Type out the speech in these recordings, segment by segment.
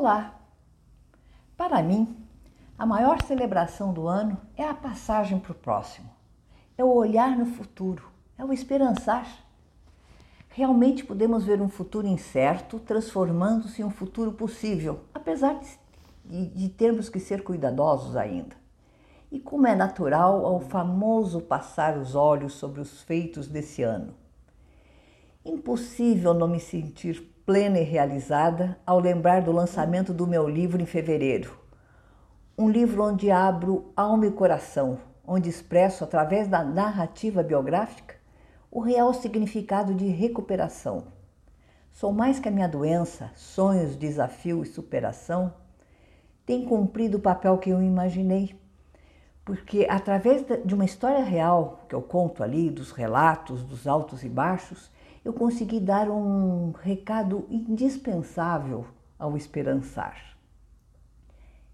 Olá! Para mim, a maior celebração do ano é a passagem para o próximo, é o olhar no futuro, é o esperançar. Realmente podemos ver um futuro incerto transformando-se em um futuro possível, apesar de, termos que ser cuidadosos ainda. E como é natural ao famoso passar os olhos sobre os feitos desse ano. Impossível não me sentir plena e realizada ao lembrar do lançamento do meu livro em fevereiro. Um livro onde abro alma e coração, onde expresso através da narrativa biográfica o real significado de recuperação. Sou mais que a minha doença, sonhos, desafio e superação. Tem cumprido o papel que eu imaginei. Porque através de uma história real que eu conto ali, dos relatos, dos altos e baixos, eu consegui dar um recado indispensável ao esperançar.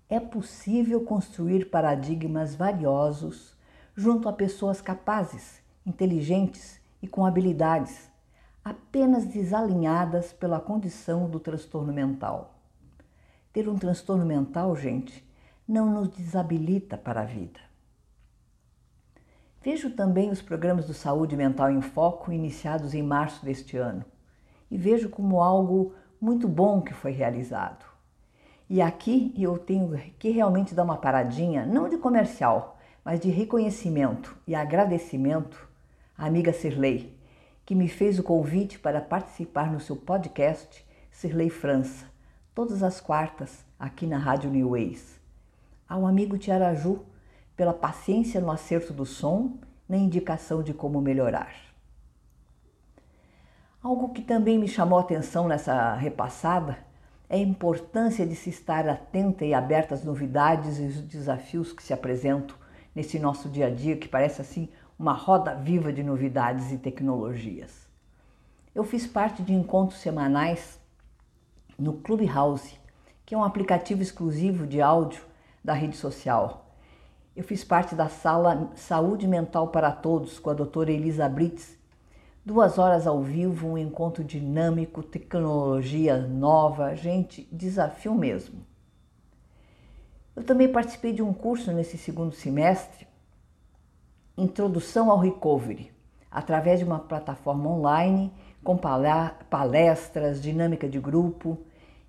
É possível construir paradigmas valiosos junto a pessoas capazes, inteligentes e com habilidades, apenas desalinhadas pela condição do transtorno mental. Ter um transtorno mental, gente, não nos desabilita para a vida. Vejo também os programas do Saúde Mental em Foco iniciados em março deste ano e vejo como algo muito bom que foi realizado. E aqui eu tenho que realmente dar uma paradinha, não de comercial, mas de reconhecimento e agradecimento à amiga Sirley, que me fez o convite para participar no seu podcast Sirley França, todas as quartas aqui na Rádio New Ways. Ao amigo Tiaraju, pela paciência no acerto do som, na indicação de como melhorar. Algo que também me chamou a atenção nessa repassada é a importância de se estar atenta e aberta às novidades e os desafios que se apresentam nesse nosso dia a dia, que parece assim uma roda viva de novidades e tecnologias. Eu fiz parte de encontros semanais no Clubhouse, que é um aplicativo exclusivo de áudio da rede social eu fiz parte da sala Saúde Mental para Todos com a doutora Elisa Brits. Duas horas ao vivo, um encontro dinâmico, tecnologia nova, gente, desafio mesmo. Eu também participei de um curso nesse segundo semestre, Introdução ao Recovery, através de uma plataforma online com palestras, dinâmica de grupo,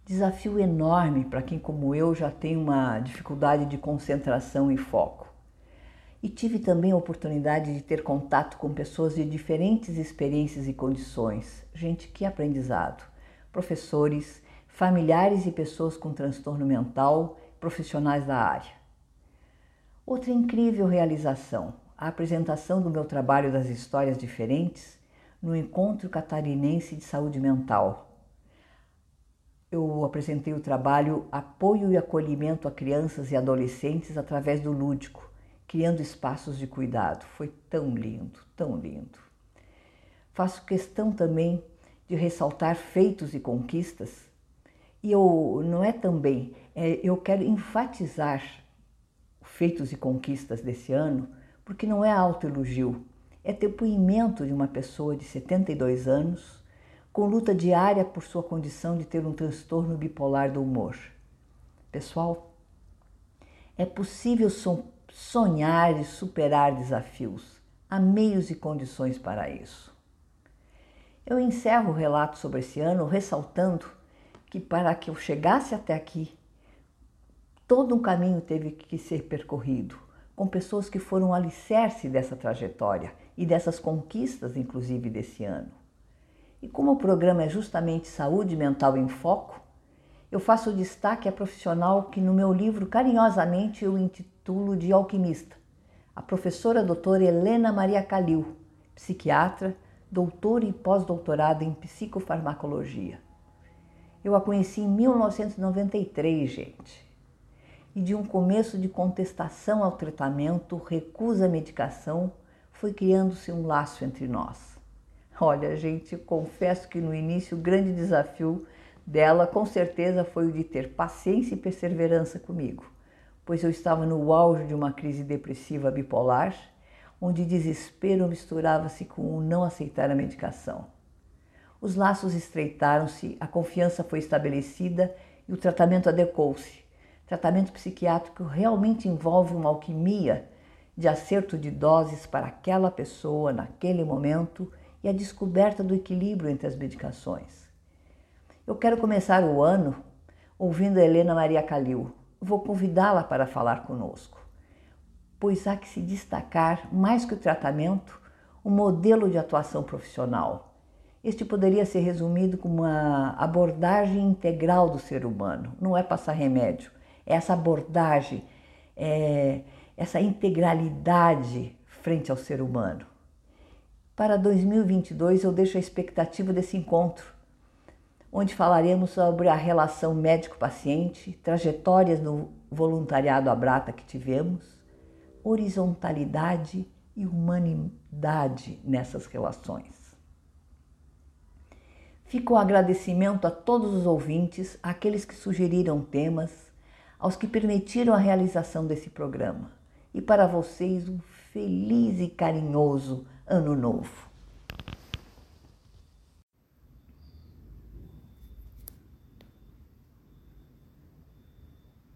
Desafio enorme para quem, como eu, já tem uma dificuldade de concentração e foco. E tive também a oportunidade de ter contato com pessoas de diferentes experiências e condições. Gente, que aprendizado! Professores, familiares e pessoas com transtorno mental, profissionais da área. Outra incrível realização, a apresentação do meu trabalho das histórias diferentes no Encontro Catarinense de Saúde Mental, eu apresentei o trabalho Apoio e Acolhimento a Crianças e Adolescentes através do lúdico, criando espaços de cuidado. Foi tão lindo, tão lindo. Faço questão também de ressaltar feitos e conquistas. E eu não é também, é, eu quero enfatizar feitos e conquistas desse ano, porque não é autoelogio, é depoimento de uma pessoa de 72 anos com luta diária por sua condição de ter um transtorno bipolar do humor. Pessoal, é possível sonhar e superar desafios. Há meios e condições para isso. Eu encerro o relato sobre esse ano ressaltando que para que eu chegasse até aqui, todo um caminho teve que ser percorrido, com pessoas que foram alicerce dessa trajetória e dessas conquistas, inclusive desse ano. E como o programa é justamente Saúde Mental em Foco, eu faço destaque à profissional que no meu livro carinhosamente eu intitulo de alquimista, a professora doutora Helena Maria Calil, psiquiatra, doutora e pós-doutorada em psicofarmacologia. Eu a conheci em 1993, gente. E de um começo de contestação ao tratamento, recusa à medicação, foi criando-se um laço entre nós. Olha, gente, confesso que no início o grande desafio dela com certeza foi o de ter paciência e perseverança comigo, pois eu estava no auge de uma crise depressiva bipolar, onde desespero misturava-se com o não aceitar a medicação. Os laços estreitaram-se, a confiança foi estabelecida e o tratamento adequou-se. Tratamento psiquiátrico realmente envolve uma alquimia de acerto de doses para aquela pessoa naquele momento e a descoberta do equilíbrio entre as medicações. Eu quero começar o ano ouvindo Helena Maria Calil. Vou convidá-la para falar conosco, pois há que se destacar, mais que o tratamento, o modelo de atuação profissional. Este poderia ser resumido como uma abordagem integral do ser humano. Não é passar remédio, é essa abordagem, é essa integralidade frente ao ser humano. Para 2022, eu deixo a expectativa desse encontro, onde falaremos sobre a relação médico-paciente, trajetórias no voluntariado Abrata que tivemos, horizontalidade e humanidade nessas relações. Fica o agradecimento a todos os ouvintes, àqueles que sugeriram temas, aos que permitiram a realização desse programa. E para vocês, um feliz e carinhoso Ano Novo.